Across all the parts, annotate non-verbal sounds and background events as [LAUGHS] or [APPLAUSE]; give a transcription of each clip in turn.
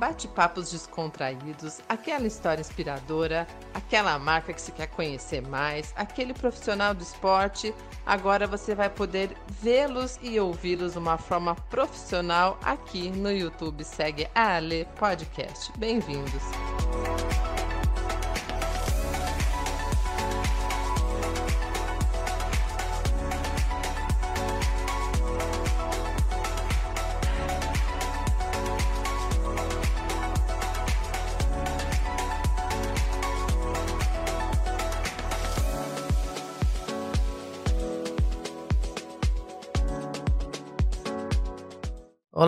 bate-papos descontraídos, aquela história inspiradora, aquela marca que se quer conhecer mais, aquele profissional do esporte. Agora você vai poder vê-los e ouvi-los de uma forma profissional aqui no YouTube. Segue a Ale Podcast. Bem-vindos.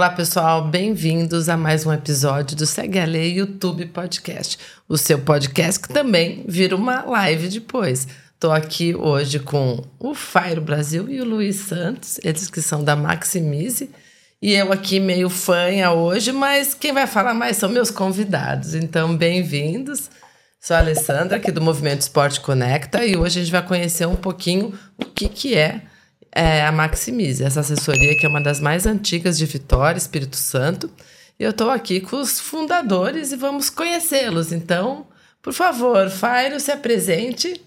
Olá, pessoal, bem-vindos a mais um episódio do Segue a Lei YouTube Podcast, o seu podcast que também vira uma live depois. Estou aqui hoje com o Fairo Brasil e o Luiz Santos, eles que são da Maximize, e eu aqui meio fanha hoje, mas quem vai falar mais são meus convidados, então bem-vindos. Sou a Alessandra, aqui do Movimento Esporte Conecta, e hoje a gente vai conhecer um pouquinho o que, que é é a Maximize, essa assessoria que é uma das mais antigas de Vitória, Espírito Santo. E eu estou aqui com os fundadores e vamos conhecê-los. Então, por favor, Fairo, se apresente.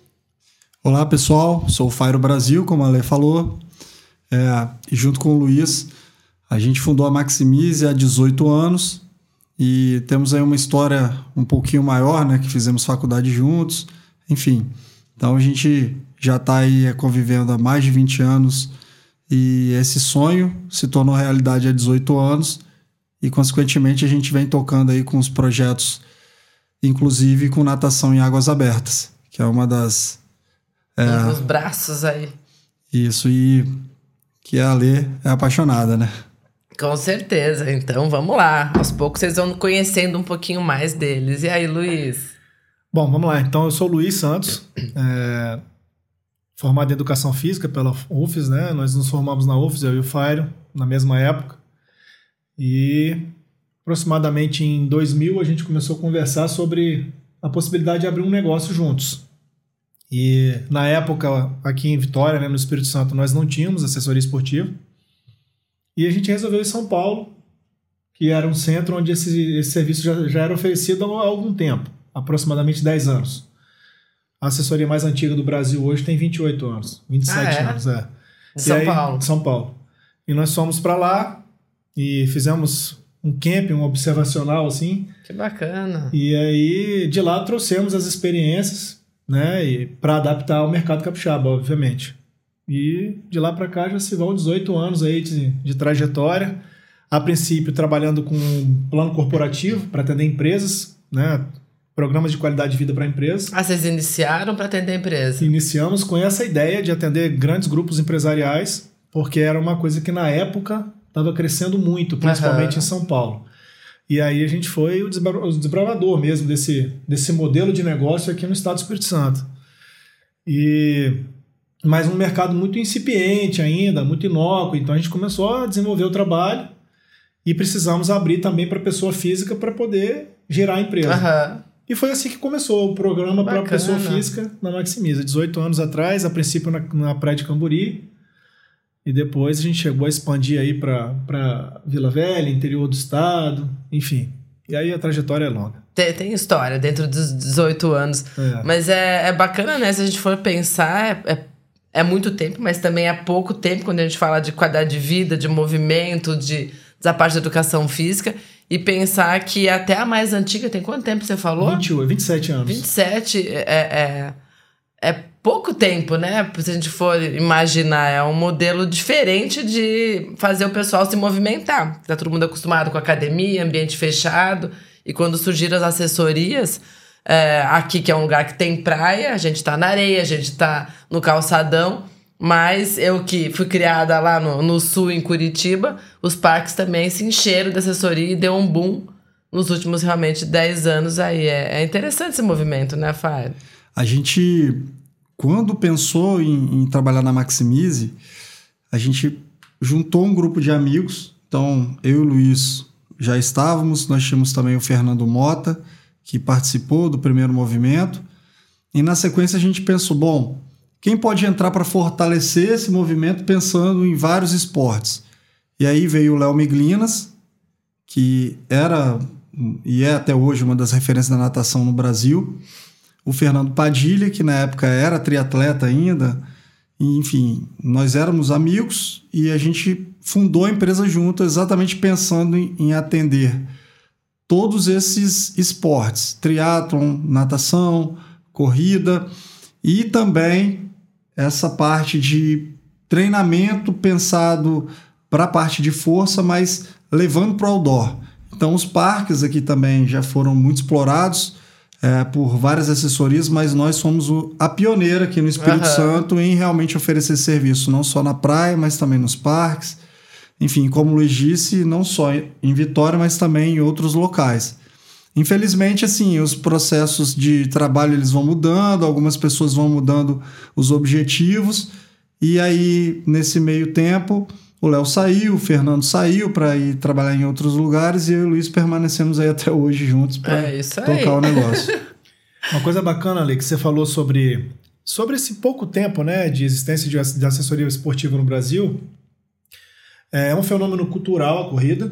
Olá, pessoal. Sou o Fairo Brasil, como a Lê falou. É, e junto com o Luiz, a gente fundou a Maximize há 18 anos e temos aí uma história um pouquinho maior, né? Que fizemos faculdade juntos, enfim. Então a gente já está aí convivendo há mais de 20 anos e esse sonho se tornou realidade há 18 anos e consequentemente a gente vem tocando aí com os projetos inclusive com natação em águas abertas, que é uma das é, um dos braços aí. Isso e que a Lê é apaixonada, né? Com certeza. Então vamos lá. Aos poucos vocês vão conhecendo um pouquinho mais deles. E aí, Luiz? Bom, vamos lá. Então eu sou o Luiz Santos. É formado em Educação Física pela UFES, né? Nós nos formamos na UFES, eu e o Fairo, na mesma época. E aproximadamente em 2000 a gente começou a conversar sobre a possibilidade de abrir um negócio juntos. E na época, aqui em Vitória, né, no Espírito Santo, nós não tínhamos assessoria esportiva. E a gente resolveu em São Paulo, que era um centro onde esse, esse serviço já, já era oferecido há algum tempo, aproximadamente 10 anos. A assessoria mais antiga do Brasil hoje tem 28 anos, 27 ah, é? anos, é. São aí, Paulo. São Paulo. E nós fomos para lá e fizemos um camping, um observacional assim. Que bacana. E aí de lá trouxemos as experiências, né, e para adaptar ao mercado capixaba, obviamente. E de lá para cá já se vão 18 anos aí de, de trajetória. A princípio trabalhando com plano corporativo para atender empresas, né, programas de qualidade de vida para a empresa. Ah, vocês iniciaram para atender a empresa? Iniciamos com essa ideia de atender grandes grupos empresariais, porque era uma coisa que na época estava crescendo muito, principalmente uhum. em São Paulo. E aí a gente foi o desbravador mesmo desse, desse modelo de negócio aqui no estado do Espírito Santo. E mas um mercado muito incipiente ainda, muito inócuo, então a gente começou a desenvolver o trabalho e precisamos abrir também para pessoa física para poder gerar a empresa. Uhum. E foi assim que começou o programa para pessoa física na Maximiza. 18 anos atrás, a princípio na, na Praia de Camburi. E depois a gente chegou a expandir aí para Vila Velha, interior do estado, enfim. E aí a trajetória é longa. Tem, tem história dentro dos 18 anos. É. Mas é, é bacana, né? Se a gente for pensar, é, é, é muito tempo, mas também é pouco tempo quando a gente fala de qualidade de vida, de movimento, de, da parte da educação física e pensar que até a mais antiga tem quanto tempo você falou? 28, 27 anos. 27 é, é, é pouco tempo, né? Se a gente for imaginar, é um modelo diferente de fazer o pessoal se movimentar. Tá todo mundo acostumado com academia, ambiente fechado. E quando surgiram as assessorias, é, aqui que é um lugar que tem praia, a gente tá na areia, a gente tá no calçadão. Mas eu que fui criada lá no, no sul, em Curitiba, os parques também se encheram de assessoria e deu um boom nos últimos realmente 10 anos aí. É, é interessante esse movimento, né, Fábio? A gente, quando pensou em, em trabalhar na Maximize, a gente juntou um grupo de amigos. Então, eu e o Luiz já estávamos, nós tínhamos também o Fernando Mota, que participou do primeiro movimento. E na sequência a gente pensou, bom, quem pode entrar para fortalecer esse movimento pensando em vários esportes? E aí veio o Léo Miglinas, que era e é até hoje uma das referências da natação no Brasil. O Fernando Padilha, que na época era triatleta ainda, enfim, nós éramos amigos e a gente fundou a empresa junto exatamente pensando em, em atender todos esses esportes, triatlon, natação, corrida e também essa parte de treinamento pensado para a parte de força, mas levando para o outdoor. Então os parques aqui também já foram muito explorados é, por várias assessorias, mas nós somos o, a pioneira aqui no Espírito uhum. Santo em realmente oferecer serviço, não só na praia, mas também nos parques. Enfim, como o Luiz disse, não só em Vitória, mas também em outros locais. Infelizmente, assim, os processos de trabalho eles vão mudando, algumas pessoas vão mudando os objetivos, e aí, nesse meio tempo, o Léo saiu, o Fernando saiu para ir trabalhar em outros lugares, e eu e o Luiz permanecemos aí até hoje juntos para é tocar o negócio. [LAUGHS] Uma coisa bacana, ali que você falou sobre, sobre esse pouco tempo né, de existência de, de assessoria esportiva no Brasil. É um fenômeno cultural a corrida.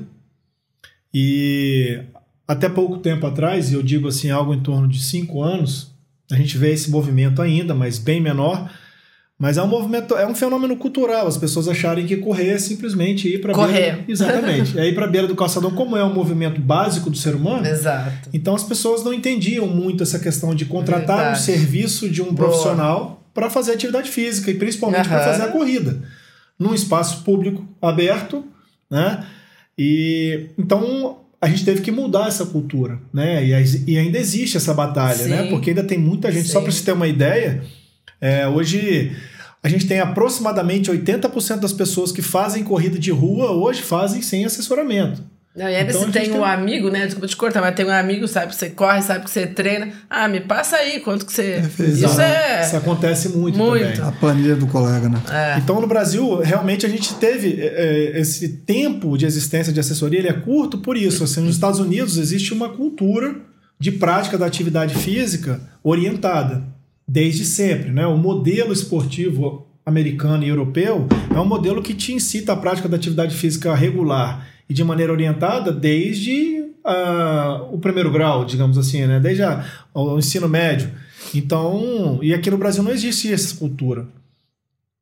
E até pouco tempo atrás, e eu digo assim, algo em torno de cinco anos, a gente vê esse movimento ainda, mas bem menor. Mas é um movimento, é um fenômeno cultural. As pessoas acharem que correr é simplesmente ir para correr. Beira, [LAUGHS] exatamente. é ir para a beira do calçadão, como é um movimento básico do ser humano. Exato. Então as pessoas não entendiam muito essa questão de contratar Verdade. um serviço de um Boa. profissional para fazer atividade física e principalmente uhum. para fazer a corrida num espaço público aberto, né? E então a gente teve que mudar essa cultura, né? E, e ainda existe essa batalha, né? Sim. né? Porque ainda tem muita gente. Sim. Só para você ter uma ideia, é, hoje a gente tem aproximadamente 80% das pessoas que fazem corrida de rua hoje fazem sem assessoramento. Não, e ainda então, se tem um tem... amigo, né? Desculpa te cortar, mas tem um amigo, sabe que você corre, sabe que você treina. Ah, me passa aí quanto que você. É, isso é. Isso acontece muito, muito. também. A planilha do colega, né? É. Então, no Brasil, realmente a gente teve é, é, esse tempo de existência de assessoria, ele é curto por isso. Assim, nos Estados Unidos existe uma cultura de prática da atividade física orientada, desde sempre. Né? O modelo esportivo americano e europeu é um modelo que te incita a prática da atividade física regular e de maneira orientada desde uh, o primeiro grau, digamos assim, né? desde a, o ensino médio. Então, e aqui no Brasil não existe essa cultura.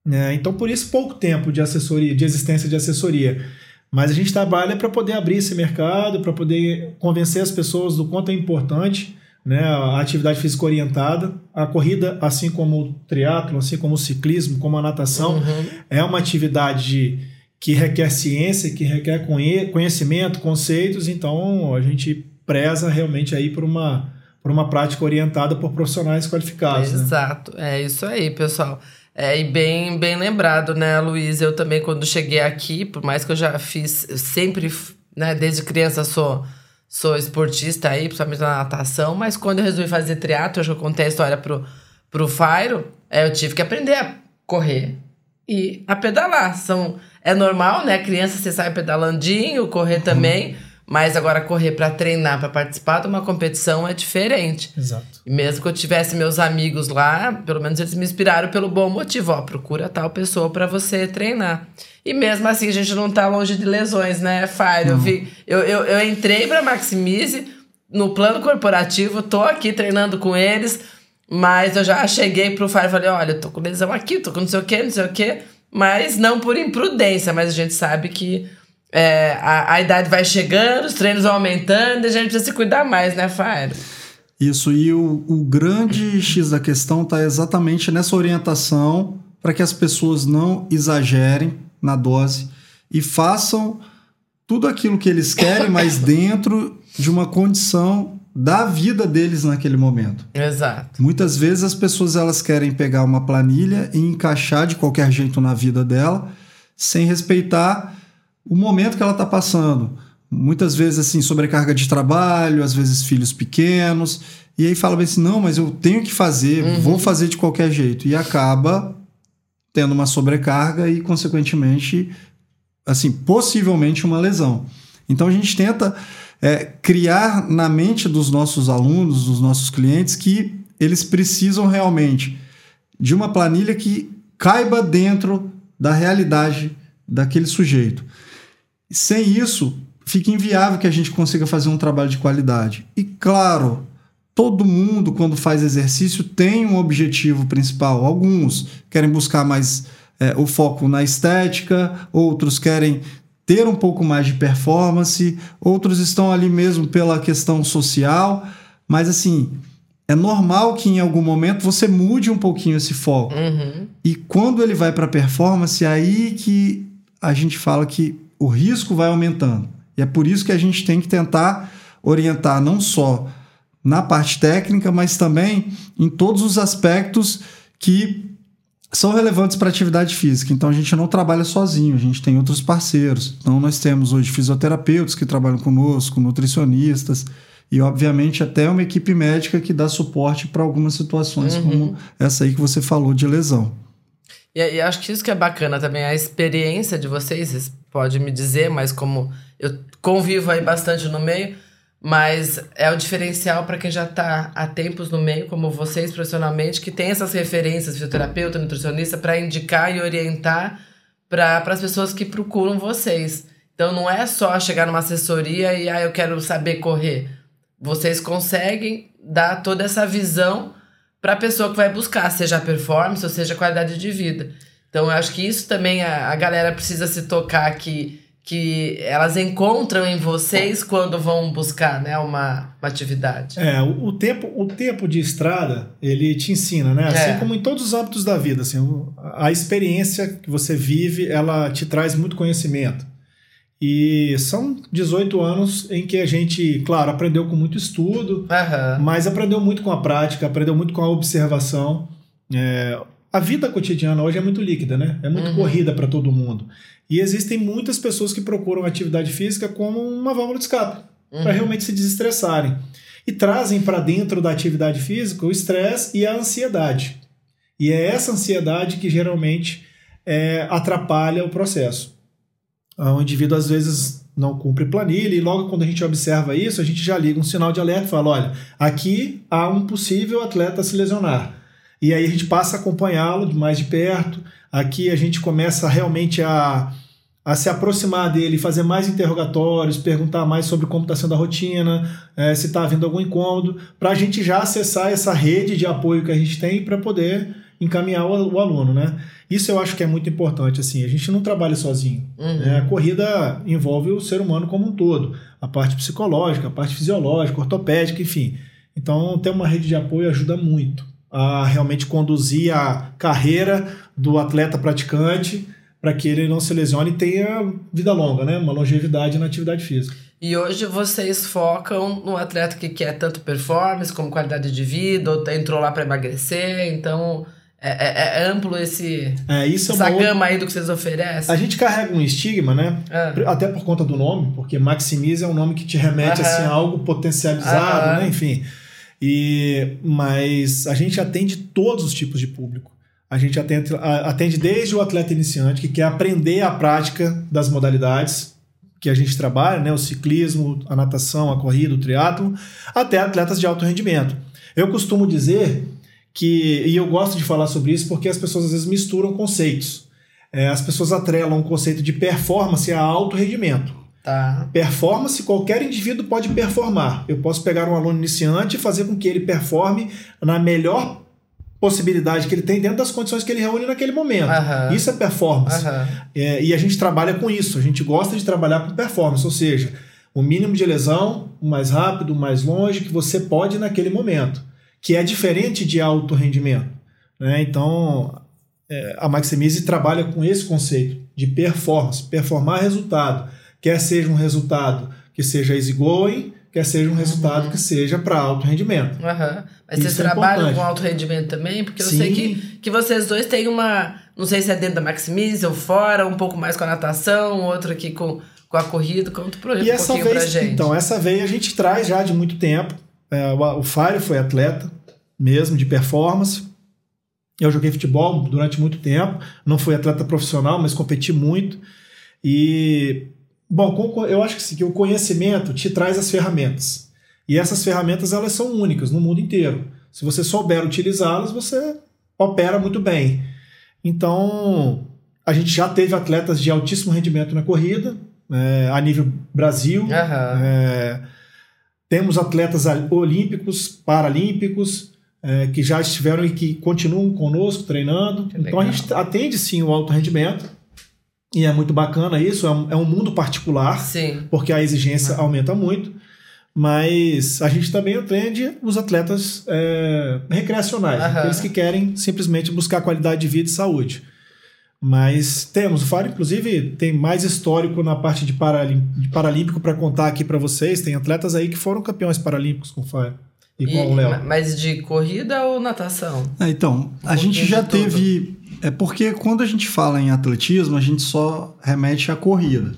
Né? Então, por isso, pouco tempo de assessoria, de existência de assessoria. Mas a gente trabalha para poder abrir esse mercado, para poder convencer as pessoas do quanto é importante né, a atividade física orientada. A corrida, assim como o triatlo, assim como o ciclismo, como a natação, uhum. é uma atividade que requer ciência, que requer conhecimento, conceitos, então a gente preza realmente aí por uma, por uma prática orientada por profissionais qualificados. Né? Exato, né? é isso aí, pessoal. É, e bem, bem lembrado, né, Luiz? Eu também, quando cheguei aqui, por mais que eu já fiz, eu sempre, né, desde criança sou, sou esportista aí, principalmente na natação, mas quando eu resolvi fazer triatlo, eu já contei a história pro, pro Fairo, é, eu tive que aprender a correr e a pedalar. São é normal, né? Criança você sai pedalandinho, correr uhum. também. Mas agora correr para treinar, para participar de uma competição é diferente. Exato. E mesmo que eu tivesse meus amigos lá, pelo menos eles me inspiraram pelo bom motivo. Ó, procura tal pessoa para você treinar. E mesmo assim, a gente não tá longe de lesões, né, Fire? Eu, vi, eu, eu, eu entrei pra Maximize no plano corporativo, tô aqui treinando com eles, mas eu já cheguei pro Fire e falei: olha, eu tô com lesão aqui, tô com não sei o quê, não sei o quê. Mas não por imprudência, mas a gente sabe que é, a, a, idade vai chegando, os treinos vão aumentando e a gente precisa se cuidar mais, né, Fábio? Isso, e o, o grande X da questão está exatamente nessa orientação para que as pessoas não exagerem na dose e façam tudo aquilo que eles querem, mas dentro de uma condição da vida deles naquele momento. Exato. Muitas vezes as pessoas elas querem pegar uma planilha e encaixar de qualquer jeito na vida dela, sem respeitar o momento que ela está passando. Muitas vezes assim sobrecarga de trabalho, às vezes filhos pequenos, e aí fala bem assim, não, mas eu tenho que fazer, uhum. vou fazer de qualquer jeito e acaba tendo uma sobrecarga e consequentemente assim, possivelmente uma lesão. Então a gente tenta é, criar na mente dos nossos alunos, dos nossos clientes, que eles precisam realmente de uma planilha que caiba dentro da realidade daquele sujeito. Sem isso, fica inviável que a gente consiga fazer um trabalho de qualidade. E claro, todo mundo, quando faz exercício, tem um objetivo principal. Alguns querem buscar mais é, o foco na estética, outros querem ter um pouco mais de performance, outros estão ali mesmo pela questão social, mas assim. É normal que em algum momento você mude um pouquinho esse foco. Uhum. E quando ele vai para performance, é aí que a gente fala que o risco vai aumentando. E é por isso que a gente tem que tentar orientar não só na parte técnica, mas também em todos os aspectos que são relevantes para a atividade física. Então a gente não trabalha sozinho, a gente tem outros parceiros. Então nós temos hoje fisioterapeutas que trabalham conosco, nutricionistas e obviamente até uma equipe médica que dá suporte para algumas situações Uhum. como essa aí que você falou de lesão. E, e acho que isso que é bacana também, a experiência de vocês, vocês podem me dizer, mas como eu convivo aí bastante no meio, mas é o diferencial para quem já está há tempos no meio, como vocês profissionalmente, que tem essas referências, fisioterapeuta, nutricionista, para indicar e orientar para as pessoas que procuram vocês. Então não é só chegar numa assessoria e ah, eu quero saber correr. Vocês conseguem dar toda essa visão para a pessoa que vai buscar, seja a performance ou seja qualidade de vida. Então eu acho que isso também a, a galera precisa se tocar que que elas encontram em vocês quando vão buscar, né, uma, uma atividade. É, o, o tempo, o tempo de estrada, ele te ensina, né? Assim É. como em todos os âmbitos da vida, assim, a experiência que você vive, ela te traz muito conhecimento. E são 18 anos em que a gente, claro, aprendeu com muito estudo, Aham. mas aprendeu muito com a prática, aprendeu muito com a observação. É, a vida cotidiana hoje é muito líquida, né? É muito Uhum. corrida para todo mundo. E existem muitas pessoas que procuram atividade física como uma válvula de escape, Uhum. para realmente se desestressarem. E trazem para dentro da atividade física o estresse e a ansiedade. E é essa ansiedade que geralmente é, atrapalha o processo. Ah, O indivíduo às vezes não cumpre planilha e logo quando a gente observa isso, a gente já liga um sinal de alerta e fala, olha, aqui há um possível atleta se lesionar. E aí a gente passa a acompanhá-lo de mais de perto. Aqui a gente começa realmente a, a se aproximar dele, fazer mais interrogatórios, perguntar mais sobre como está sendo a rotina, eh, se está havendo algum incômodo, para a gente já acessar essa rede de apoio que a gente tem para poder encaminhar o, o aluno, né? Isso eu acho que é muito importante, assim, a gente não trabalha sozinho. Uhum. né? A corrida envolve o ser humano como um todo, a parte psicológica, a parte fisiológica, ortopédica, enfim. Então, ter uma rede de apoio ajuda muito a realmente conduzir a carreira do atleta praticante para que ele não se lesione e tenha vida longa, né? Uma longevidade na atividade física. E hoje vocês focam no atleta que quer tanto performance como qualidade de vida, ou entrou lá para emagrecer, então é, é- é amplo esse, É, isso é essa outra- gama aí do que vocês oferecem. A gente carrega um estigma, né? Ah. Até por conta do nome, porque maximize é um nome que te remete Aham. assim, a algo potencializado, Aham. né? Enfim. E, mas a gente atende todos os tipos de público. A gente atende, atende desde o atleta iniciante que quer aprender a prática das modalidades que a gente trabalha, né? O ciclismo, a natação, a corrida, o triatlo, até atletas de alto rendimento. Eu costumo dizer que, e eu gosto de falar sobre isso porque as pessoas às vezes misturam conceitos. É, as pessoas atrelam o conceito de performance a alto rendimento. Tá. Performance, qualquer indivíduo pode performar. Eu posso pegar um aluno iniciante e fazer com que ele performe na melhor possibilidade que ele tem dentro das condições que ele reúne naquele momento. Aham. Isso é performance. Aham. É, e a gente trabalha com isso. A gente gosta de trabalhar com performance, ou seja, o mínimo de lesão, o mais rápido, o mais longe que você pode naquele momento, que é diferente de alto rendimento. Né? Então, é, a Maximize trabalha com esse conceito de performance, performar resultado, quer seja um resultado que seja easygoing, quer seja um resultado que seja para alto rendimento. Aham. Mas Isso vocês é trabalham importante. com alto rendimento também? Porque eu Sim. sei que, que vocês dois têm uma. Não sei se é dentro da Maximize ou fora, um pouco mais com a natação, outro aqui com, com a corrida. Conta pro, um E essa pouquinho vez, gente. então, essa veia a gente traz já de muito tempo. É, o, o Fábio foi atleta mesmo, de performance. Eu joguei futebol durante muito tempo. Não fui atleta profissional, mas competi muito. E, bom, eu acho que, sim, que o conhecimento te traz as ferramentas. E essas ferramentas, elas são únicas no mundo inteiro. Se você souber utilizá-las, você opera muito bem. Então, a gente já teve atletas de altíssimo rendimento na corrida, é, a nível Brasil. Uhum. É, temos atletas olímpicos, paralímpicos, é, que já estiveram e que continuam conosco treinando. Que então a legal. gente atende sim o alto rendimento. E é muito bacana isso, é um, é um mundo particular, Sim. porque a exigência Uhum. aumenta muito. Mas a gente também atende os atletas é, recreacionais, Aham. aqueles que querem simplesmente buscar qualidade de vida e saúde. Mas temos, o FAR, inclusive, tem mais histórico na parte de, paralim, de paralímpico para contar aqui para vocês. Tem atletas aí que foram campeões paralímpicos com o FAR e com E- o Léo. ma- Mas de corrida ou natação? É, então, a gente já teve. É porque quando a gente fala em atletismo, a gente só remete à corrida.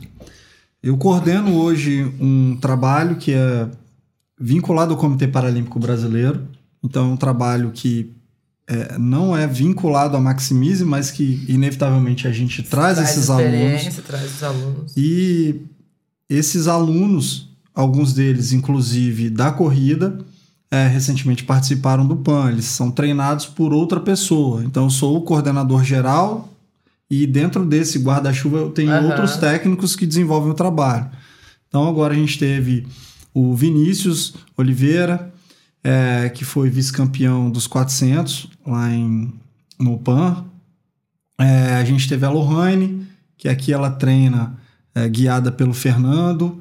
Eu coordeno hoje um trabalho que é vinculado ao Comitê Paralímpico Brasileiro. Então, é um trabalho que é, não é vinculado à Maximize, mas que inevitavelmente a gente traz, esses alunos. experiência, traz os alunos. E esses alunos, alguns deles, inclusive da corrida, é, recentemente participaram do PAN. Eles são treinados por outra pessoa. Então, eu sou o coordenador geral e dentro desse guarda-chuva eu tenho Aham. outros técnicos que desenvolvem o trabalho. Então, agora a gente teve o Vinícius Oliveira, é, que foi vice-campeão dos 400 lá em, no PAN. É, a gente teve a Lohane, que aqui ela treina é, guiada pelo Fernando.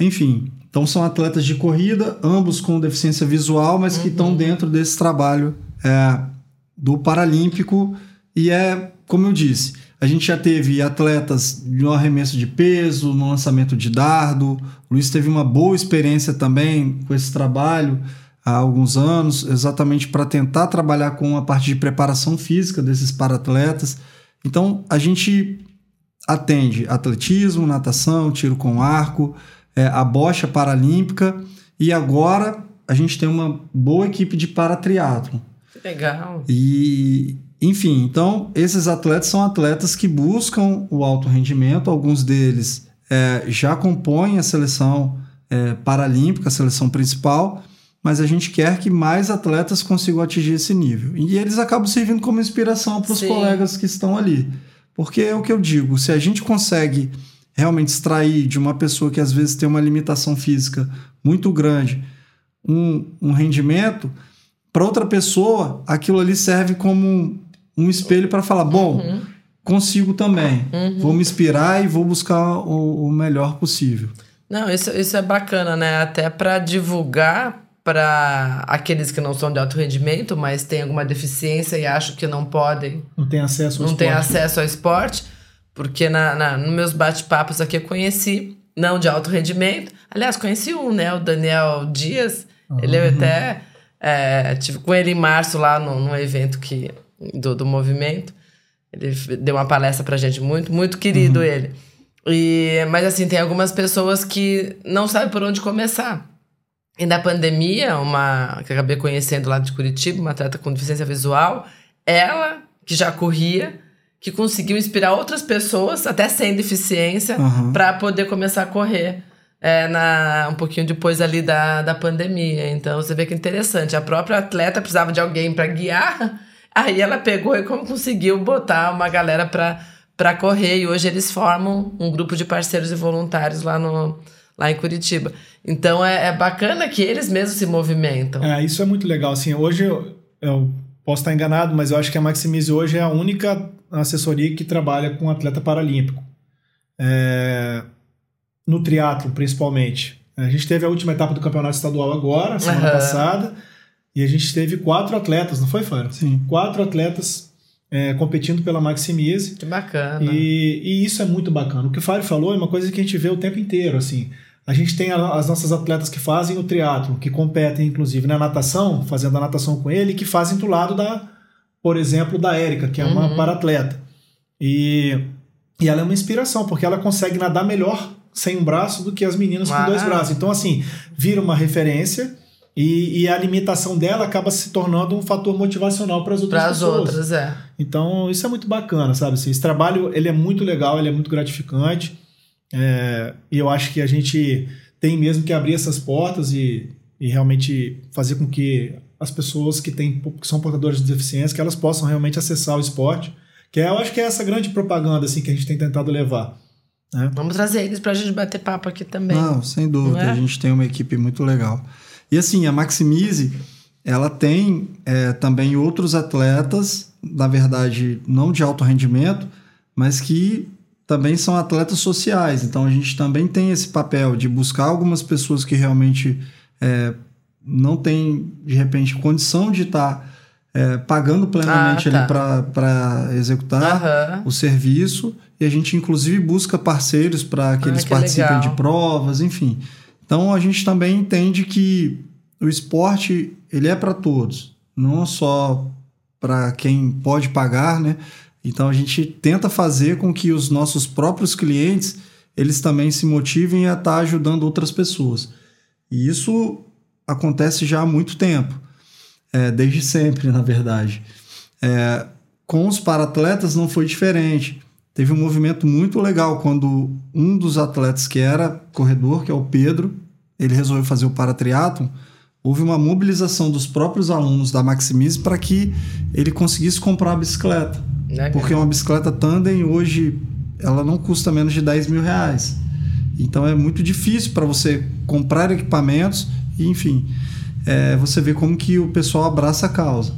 Enfim, então são atletas de corrida, ambos com deficiência visual, mas que estão dentro desse trabalho é, do Paralímpico. E é, como eu disse, a gente já teve atletas no arremesso de peso, no lançamento de dardo. O Luiz teve uma boa experiência também com esse trabalho há alguns anos, exatamente para tentar trabalhar com a parte de preparação física desses paratletas. Então, a gente atende atletismo, natação, tiro com arco, é, a bocha paralímpica e agora a gente tem uma boa equipe de paratriatlo. Que legal. E, enfim, então esses atletas são atletas que buscam o alto rendimento, alguns deles é, já compõem a seleção é, paralímpica, a seleção principal, mas a gente quer que mais atletas consigam atingir esse nível. E eles acabam servindo como inspiração para os colegas que estão ali. Porque é o que eu digo, se a gente consegue realmente extrair de uma pessoa que às vezes tem uma limitação física muito grande um, um rendimento, para outra pessoa aquilo ali serve como um, um espelho para falar: bom, Uhum. consigo também, vou me inspirar e vou buscar o, o melhor possível. Não, isso, isso é bacana, né? Até para divulgar para aqueles que não são de alto rendimento, mas têm alguma deficiência e acham que não podem, Não tem acesso ao não têm esporte. acesso ao esporte, porque na, na, nos meus bate-papos aqui eu conheci, não de alto rendimento. Aliás, conheci um, né? O Daniel Dias. Ele eu até é, tive com ele em março lá no, num evento que, do, do movimento. Ele deu uma palestra pra gente, muito, muito querido ele. E, mas assim, tem algumas pessoas que não sabem por onde começar. E na pandemia, uma que acabei conhecendo lá de Curitiba, uma atleta com deficiência visual, ela, que já corria, que conseguiu inspirar outras pessoas, até sem deficiência, Aham. para poder começar a correr. É, na, um pouquinho depois ali da, da pandemia. Então você vê que interessante. A própria atleta precisava de alguém para guiar, [LAUGHS] aí ela pegou e como conseguiu botar uma galera para para correr. E hoje eles formam um grupo de parceiros e voluntários lá, no, lá em Curitiba. Então é, é bacana que eles mesmos se movimentam. É, isso é muito legal. Assim, hoje eu, eu posso estar enganado, mas eu acho que a Maximize hoje é a única assessoria que trabalha com atleta paralímpico. É, no triatlo, principalmente. A gente teve a última etapa do campeonato estadual agora, semana Aham. passada, e a gente teve quatro atletas, não foi, Fábio? Sim. Quatro atletas é, competindo pela Maximize. Que bacana. E, e isso é muito bacana. O que o Fábio falou é uma coisa que a gente vê o tempo inteiro, assim. A gente tem as nossas atletas que fazem o triatlo, que competem, inclusive, na natação, fazendo a natação com ele, que fazem do lado da, por exemplo, da Érica, que é uma Uhum. paratleta. E, e ela é uma inspiração, porque ela consegue nadar melhor sem um braço do que as meninas com Uau. dois braços. Então, assim, vira uma referência e, e a limitação dela acaba se tornando um fator motivacional para as outras Para as pessoas. outras, é. Então, isso é muito bacana, sabe? Esse trabalho, ele é muito legal, ele é muito gratificante. É, e eu acho que a gente tem mesmo que abrir essas portas e, e realmente fazer com que as pessoas que, têm, que são portadoras de deficiência, que elas possam realmente acessar o esporte. Que é, eu acho que é essa grande propaganda assim, que a gente tem tentado levar. Né? Vamos trazer eles para a gente bater papo aqui também. Não, sem dúvida. Não é? A gente tem uma equipe muito legal. E assim, a Maximize, ela tem é, também outros atletas, na verdade, não de alto rendimento, mas que também são atletas sociais. Então a gente também tem esse papel de buscar algumas pessoas que realmente é, não têm, de repente, condição de estar é, pagando plenamente Ah, tá. para executar Aham. o serviço. E a gente, inclusive, busca parceiros para que Ah, eles que participem legal. de provas, enfim. Então a gente também entende que o esporte ele é para todos, não só para quem pode pagar, né? Então a gente tenta fazer com que os nossos próprios clientes eles também se motivem a estar ajudando outras pessoas. E isso acontece já há muito tempo, é, desde sempre, [LAUGHS] na verdade. É, com os paratletas não foi diferente. Teve um movimento muito legal quando um dos atletas que era corredor, que é o Pedro, ele resolveu fazer o paratriatlon. Houve uma mobilização dos próprios alunos da Maximize para que ele conseguisse comprar a bicicleta. Legal. Porque uma bicicleta tandem hoje ela não custa menos de 10 mil reais. Então é muito difícil para você comprar equipamentos e, enfim, é, você vê como que o pessoal abraça a causa.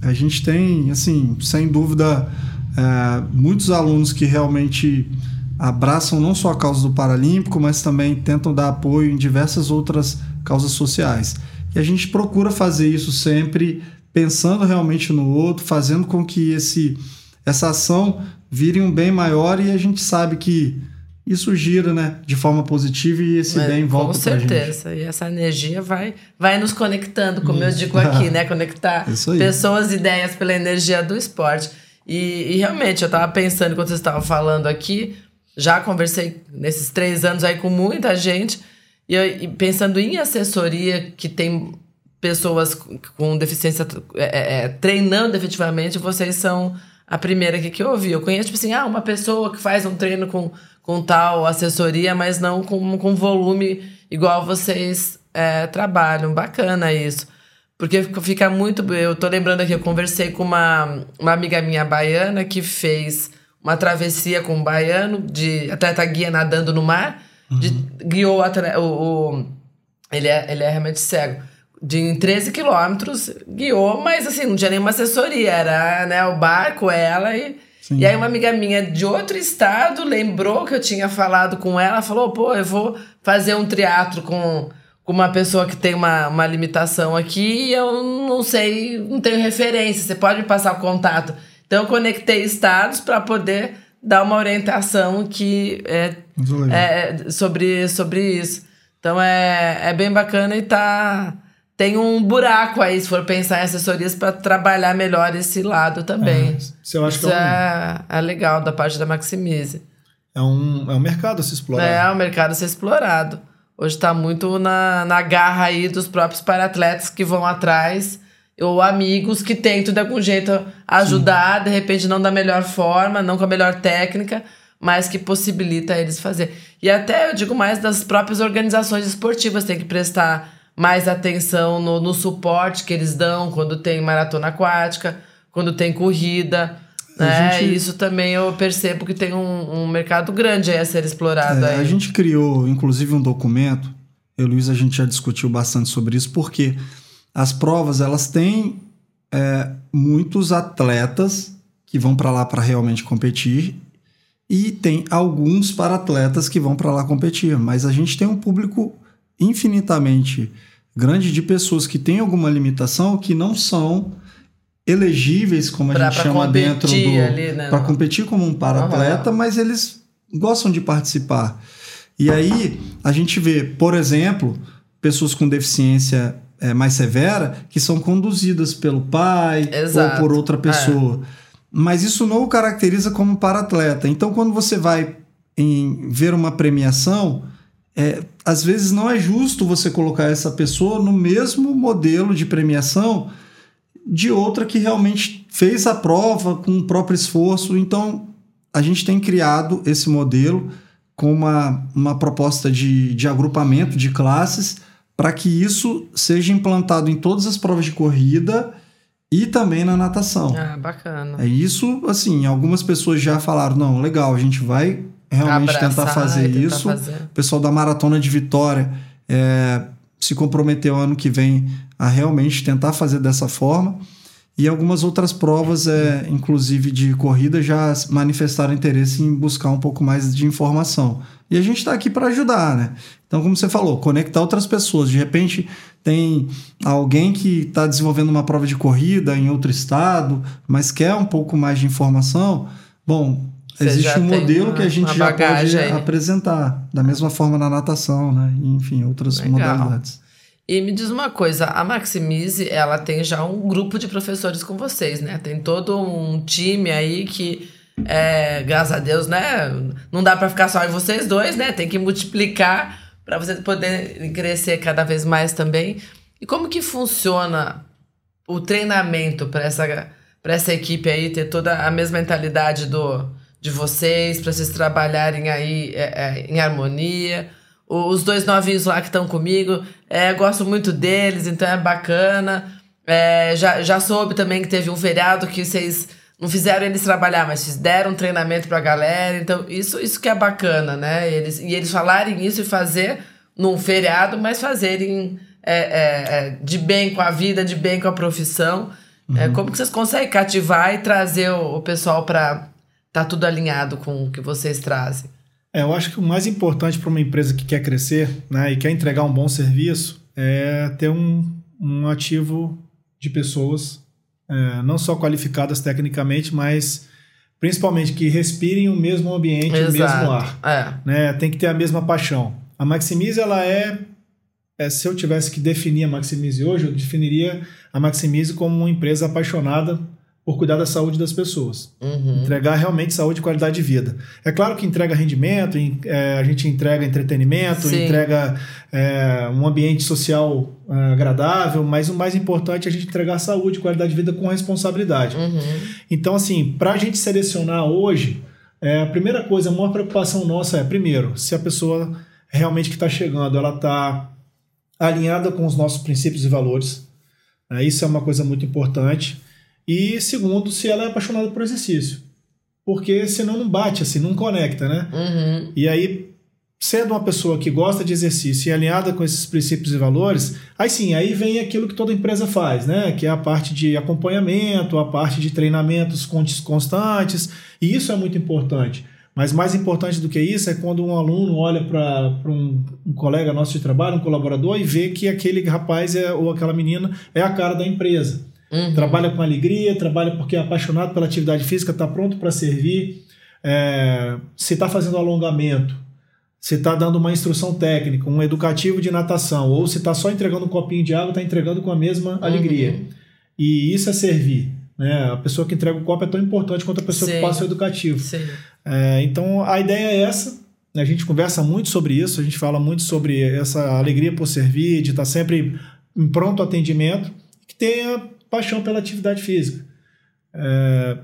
A gente tem, assim, sem dúvida, é, muitos alunos que realmente abraçam não só a causa do Paralímpico, mas também tentam dar apoio em diversas outras causas sociais. E a gente procura fazer isso sempre pensando realmente no outro, fazendo com que esse, essa ação vire um bem maior e a gente sabe que isso gira né, de forma positiva e esse É, bem volta Com pra gente. certeza. E essa energia vai, vai nos conectando, como eu digo aqui, né? Conectar pessoas e ideias pela energia do esporte. E, e realmente, eu tava pensando, enquanto vocês estavam falando aqui, já conversei nesses três anos aí com muita gente, e, eu- e pensando em assessoria que tem pessoas com- deficiência é, é, é, treinando efetivamente, vocês são a primeira aqui que eu ouvi. Eu conheço, tipo assim, ah, uma pessoa que faz um treino com, com tal assessoria, mas não com, com volume igual vocês é, trabalham. Bacana isso. Porque fica muito. Eu tô lembrando aqui, eu conversei com uma, uma amiga minha baiana que fez uma travessia com um baiano, de atleta guia nadando no mar, de, guiou o, o, o- ele, é, ele é realmente cego. De em 13 quilômetros, guiou, mas assim, não tinha nenhuma assessoria. Era né, o barco, ela e. Sim. E aí uma amiga minha de outro estado lembrou que eu tinha falado com ela, falou, pô, eu vou fazer um triatlo com, com uma pessoa que tem uma, uma limitação aqui e eu não sei, não tenho referência, você pode me passar o contato. Então eu conectei estados para poder dar uma orientação que é, é, sobre, sobre isso. Então é, é bem bacana e tá. Tem um buraco aí, se for pensar em assessorias, para trabalhar melhor esse lado também. Você eu acho Isso que é um, é, é legal da parte da Maximize. é, um, é um mercado a se explorar. É, o mercado a ser explorado. Hoje está muito na, na garra aí dos próprios paratletas que vão atrás, ou amigos que tentam de algum jeito ajudar, de repente não da melhor forma, não com a melhor técnica, mas que possibilita eles fazer. E até eu digo mais das próprias organizações esportivas, tem que prestar mais atenção no, no suporte que eles dão quando tem maratona aquática, quando tem corrida. Né? gente- Isso também eu percebo que tem um, um mercado grande a ser explorado. É, a gente criou, inclusive, um documento. Eu e Luiz, a gente já discutiu bastante sobre isso, porque as provas elas têm é, muitos atletas que vão para lá para realmente competir e tem alguns para atletas que vão para lá competir. Mas a gente tem um público infinitamente grande de pessoas que têm alguma limitação que não são elegíveis, como a Pra- gente pra chama dentro do né? para competir como um para-atleta, mas eles gostam de participar. E aí a gente vê, por exemplo, pessoas com deficiência é, mais severa que são conduzidas pelo pai Exato. ou por outra pessoa. Mas isso não o caracteriza como para-atleta. Então, quando você vai em ver uma premiação, é, às vezes não é justo você colocar essa pessoa no mesmo modelo de premiação de outra que realmente fez a prova com o próprio esforço. Então, a gente tem criado esse modelo com uma, uma proposta de, de agrupamento de classes para que isso seja implantado em todas as provas de corrida e também na natação. Ah, bacana. É isso, assim, algumas pessoas já falaram, não, legal, a gente vai realmente Abraçar tentar fazer tentar isso. fazer. O pessoal da Maratona de Vitória é, se comprometeu ano que vem a realmente tentar fazer dessa forma. E algumas outras provas, é, inclusive de corrida, já manifestaram interesse em buscar um pouco mais de informação. E a gente está aqui para ajudar, né? Então, como você falou, conectar outras pessoas. De repente, tem alguém que está desenvolvendo uma prova de corrida em outro estado, mas quer um pouco mais de informação. Bom, Você existe um modelo uma- que a gente já pode aí. apresentar. Da mesma forma na natação, né? E, enfim, outras Legal. modalidades. E me diz uma coisa, a Maximize, ela tem já um grupo de professores com vocês, né? Tem todo um time aí que, é, graças a Deus, né? Não dá pra ficar só em vocês dois, né? Tem que multiplicar para vocês poderem crescer cada vez mais também. E como que funciona o treinamento para essa, pra essa equipe aí ter toda a mesma mentalidade do, de vocês, para vocês trabalharem aí é, é, em harmonia? Os dois novinhos lá que estão comigo, é, gosto muito deles, então é bacana. É, já, já soube também que teve um feriado que vocês não fizeram eles trabalhar, mas fiz- deram um treinamento pra galera. Então, isso, isso que é bacana, né? Eles, e eles falarem isso e fazer num feriado, mas fazerem é, é, é, de bem com a vida, de bem com a profissão. É, como que vocês conseguem cativar e trazer o, o pessoal pra tá tudo alinhado com o que vocês trazem? É, eu acho que o mais importante para uma empresa que quer crescer né, e quer entregar um bom serviço é ter um, um ativo de pessoas, é, não só qualificadas tecnicamente, mas principalmente que respirem o mesmo ambiente, o mesmo ar. É. Né? Tem que ter a mesma paixão. A Maximize, ela é, é, Se eu tivesse que definir a Maximize hoje, eu definiria a Maximize como uma empresa apaixonada por cuidar da saúde das pessoas. Uhum. Entregar realmente saúde e qualidade de vida. É claro que entrega rendimento, é, a gente entrega entretenimento, Sim. entrega é, um ambiente social é, agradável, mas o mais importante é a gente entregar saúde e qualidade de vida com responsabilidade. Uhum. Então, assim, para a gente selecionar hoje, é, a primeira coisa, a maior preocupação nossa é, primeiro, se a pessoa realmente que está chegando, ela está alinhada com os nossos princípios e valores. né? isso é uma coisa muito importante. E segundo, se ela é apaixonada por exercício. Porque senão não bate, assim, não conecta, né? Uhum. E aí, sendo uma pessoa que gosta de exercício e alinhada com esses princípios e valores, aí sim, aí vem aquilo que toda empresa faz, né? Que é a parte de acompanhamento, a parte de treinamentos con- constantes, e isso é muito importante. Mas mais importante do que isso é quando um aluno olha para um, um colega nosso de trabalho, um colaborador, e vê que aquele rapaz é, ou aquela menina é a cara da empresa. Uhum. Trabalha com alegria, trabalha porque é apaixonado pela atividade física, está pronto para servir. É, se está fazendo alongamento, se está dando uma instrução técnica, um educativo de natação, ou se está só entregando um copinho de água, está entregando com a mesma alegria. E isso é servir. Né? A pessoa que entrega o copo é tão importante quanto a pessoa Sim. que passa o educativo. É, então a ideia é essa. A gente conversa muito sobre isso, a gente fala muito sobre essa alegria por servir, de estar sempre em pronto atendimento, que tenha paixão pela atividade física. É,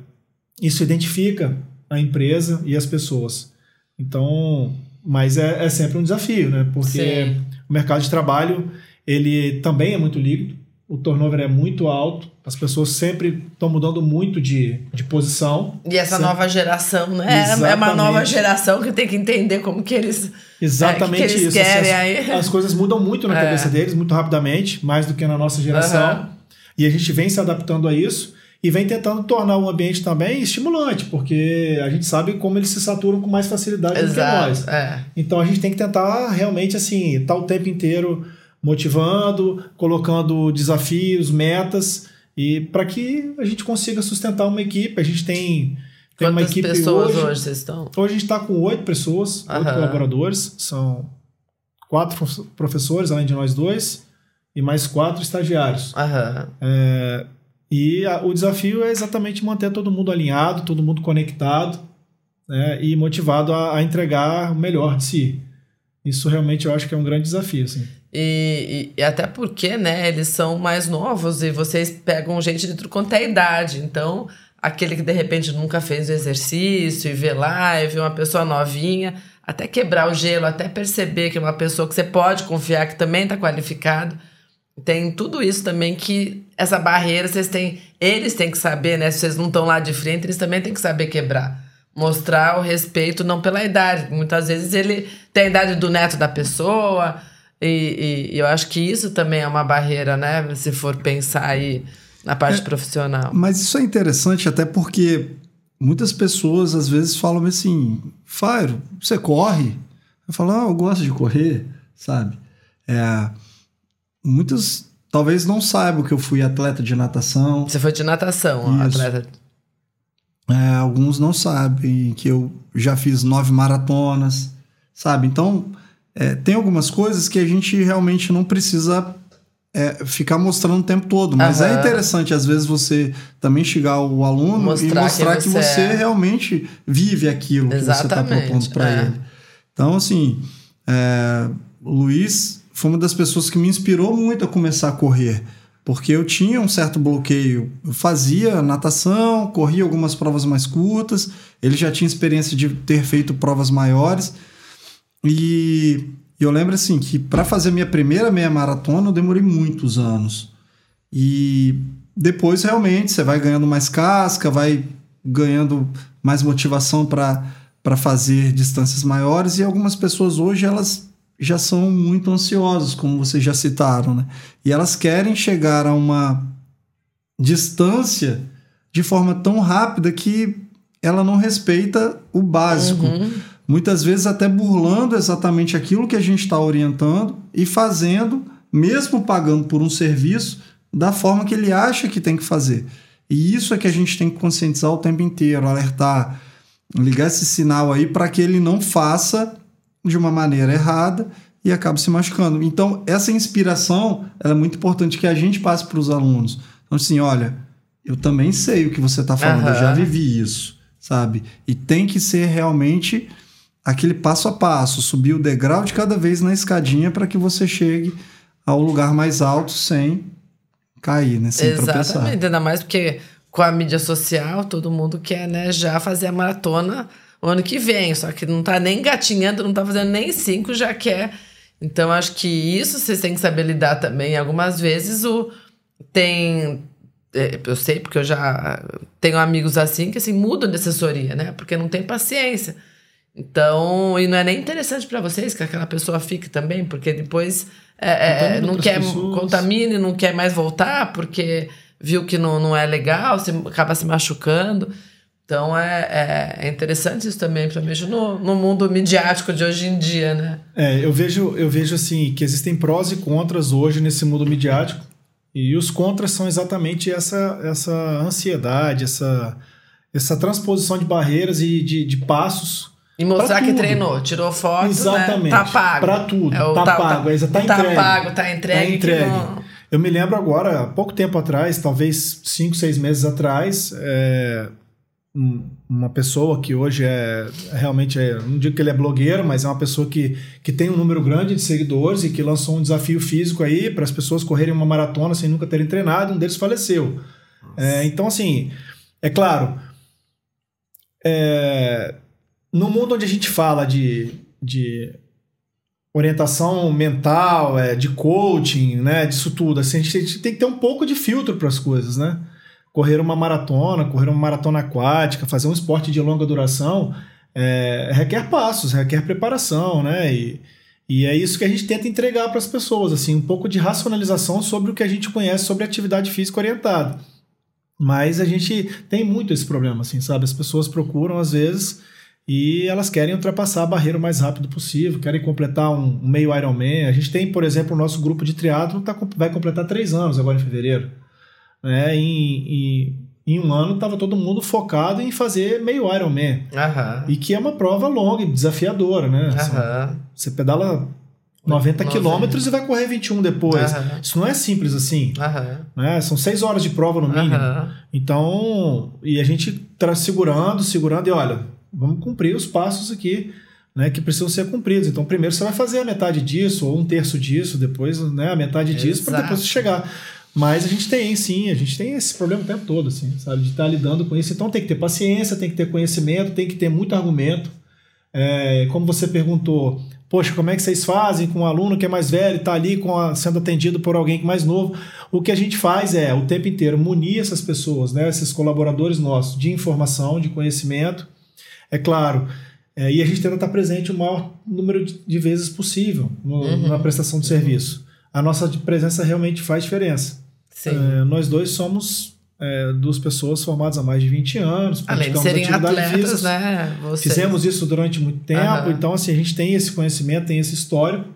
isso identifica a empresa e as pessoas. Então, mas é, é sempre um desafio, né? Porque Sim. o mercado de trabalho ele também é muito líquido, o turnover é muito alto, as pessoas sempre estão mudando muito de, de posição. E essa Sim. nova geração, né? É uma Exatamente. nova geração que tem que entender como que eles. Exatamente É, que que eles isso. Querem as, as coisas mudam muito na [LAUGHS] É. cabeça deles, muito rapidamente, mais do que na nossa geração. Aham. E a gente vem se adaptando a isso e vem tentando tornar o ambiente também estimulante, porque a gente sabe como eles se saturam com mais facilidade do que nós. Exato. É. Então a gente tem que tentar realmente assim, estar o tempo inteiro motivando, colocando desafios, metas e para que a gente consiga sustentar uma equipe. A gente tem, tem uma Quantas equipe pessoas hoje, hoje, vocês estão? Hoje a gente está com oito pessoas, oito colaboradores, são quatro prof- professores, além de nós dois, e mais quatro estagiários. Aham. E a- o desafio é exatamente manter todo mundo alinhado, todo mundo conectado né, e motivado a, a entregar o melhor de si. Isso realmente eu acho que é um grande desafio. Assim. E, e- e até porque, né, eles são mais novos e vocês pegam gente de tudo quanto é idade. Então, aquele que de repente nunca fez o exercício e vê lá e vê uma pessoa novinha, até quebrar o gelo, até perceber que é uma pessoa que você pode confiar, que também está qualificado. Tem tudo isso também que essa barreira vocês têm, eles têm que saber, né? Se vocês não estão lá de frente, eles também têm que saber quebrar. mostrar o respeito não pela idade. Muitas vezes ele tem a idade do neto da pessoa, e, e eu acho que isso também é uma barreira, né? Se for pensar aí na parte É, profissional. Mas isso é interessante até porque muitas pessoas às vezes falam assim, Fairo, você corre? Eu falo, ah, eu gosto de correr, sabe? É, muitos talvez não saibam que eu fui atleta de natação. Você foi de natação, Isso. atleta. É, alguns não sabem que eu já fiz nove maratonas, sabe? Então, é, tem algumas coisas que a gente realmente não precisa é, ficar mostrando o tempo todo. Mas é interessante, às vezes, você também chegar o aluno Mostrar e mostrar quem que você você é. realmente vive aquilo que você está Exatamente, propondo para é. ele. Então, assim, é, o Luiz foi uma das pessoas que me inspirou muito a começar a correr. Porque eu tinha um certo bloqueio. Eu fazia natação, corria algumas provas mais curtas. Ele já tinha experiência de ter feito provas maiores. E eu lembro assim que para fazer minha primeira meia maratona eu demorei muitos anos. E depois realmente você vai ganhando mais casca, vai ganhando mais motivação para fazer distâncias maiores e algumas pessoas hoje elas já são muito ansiosas, como vocês já citaram, né? E elas querem chegar a uma distância de forma tão rápida que ela não respeita o básico. Uhum. Muitas vezes até burlando exatamente aquilo que a gente está orientando e fazendo, mesmo pagando por um serviço, da forma que ele acha que tem que fazer. E isso é que a gente tem que conscientizar o tempo inteiro, alertar, ligar esse sinal aí para que ele não faça de uma maneira errada e acabe se machucando. Então, essa inspiração é muito importante que a gente passe para os alunos. Então, assim, olha, eu também sei o que você está falando, eu já vivi isso, sabe? E tem que ser realmente aquele passo a passo, subir o degrau de cada vez na escadinha para que você chegue ao lugar mais alto sem cair, né? Sem tropeçar. Exatamente, ainda mais porque com a mídia social, todo mundo quer, né, já fazer a maratona o ano que vem, só que não tá nem gatinhando, não tá fazendo nem cinco, já quer. Então, acho que isso vocês têm que saber lidar também. Algumas vezes o tem. é, Eu sei, porque eu já tenho amigos assim que assim mudam de assessoria, né? Porque não tem paciência. Então, e não é nem interessante para vocês que aquela pessoa fique também, porque depois é, é, não quer pessoas. contamine, não quer mais voltar, porque viu que não, não é legal, se, acaba se machucando. Então é, é, é interessante isso também, principalmente no, no mundo midiático de hoje em dia, né? É, eu vejo, eu vejo assim que existem prós e contras hoje nesse mundo midiático. E os contras são exatamente essa, essa ansiedade, essa, essa transposição de barreiras e de, de passos. E mostrar que treinou, tirou foto, Exatamente. né? Tá pago. Pra tudo. É o tá, pago. é, tá, tá entregue. pago, tá entregue. Tá entregue. não- Eu me lembro agora, há pouco tempo atrás, talvez cinco, seis meses atrás, é, uma pessoa que hoje é realmente, é, não digo que ele é blogueiro, mas é uma pessoa que, que tem um número grande de seguidores e que lançou um desafio físico aí para as pessoas correrem uma maratona sem nunca terem treinado, um deles faleceu. É, então, assim, é claro, é, no mundo onde a gente fala de, de orientação mental, é, de coaching, né, disso tudo, assim, a gente tem que ter um pouco de filtro para as coisas, né? Correr uma maratona, correr uma maratona aquática, fazer um esporte de longa duração, é, requer passos, requer preparação, né? E, e é isso que a gente tenta entregar para as pessoas, assim, um pouco de racionalização sobre o que a gente conhece sobre atividade física orientada. Mas a gente tem muito esse problema, assim, sabe? As pessoas procuram, às vezes, e elas querem ultrapassar a barreira o mais rápido possível, querem completar um, um meio Ironman. A gente tem, por exemplo, o nosso grupo de triatlo tá, vai completar três anos agora em fevereiro. Né? Em, em, em um ano estava todo mundo focado em fazer meio Ironman. Aham. E que é uma prova longa e desafiadora, né? Aham. Você pedala 90 90. quilômetros e vai correr 21 depois. Aham. Isso não é simples assim. Aham. Né? São seis horas de prova no mínimo. Aham. Então, e a gente tá segurando, segurando, e olha, vamos cumprir os passos aqui, né, que precisam ser cumpridos. Então, primeiro você vai fazer a metade disso, ou um terço disso, depois né, a metade disso, para depois chegar. Mas a gente tem, sim, a gente tem esse problema o tempo todo, assim, sabe, de estar lidando com isso. Então tem que ter paciência, tem que ter conhecimento, tem que ter muito argumento. É, como você perguntou, poxa, como é que vocês fazem com um aluno que é mais velho e está ali com a- sendo atendido por alguém mais novo? O que a gente faz é, o tempo inteiro, munir essas pessoas, né, esses colaboradores nossos, de informação, de conhecimento, É claro. É, e a gente tenta estar presente o maior número de, de vezes possível no, uhum. na prestação de serviço. A nossa presença realmente faz diferença. É, nós dois somos é, duas pessoas formadas há mais de 20 anos. Além de serem atletas, física. né? Vocês. Fizemos isso durante muito tempo, uhum. então assim, a gente tem esse conhecimento, tem esse histórico,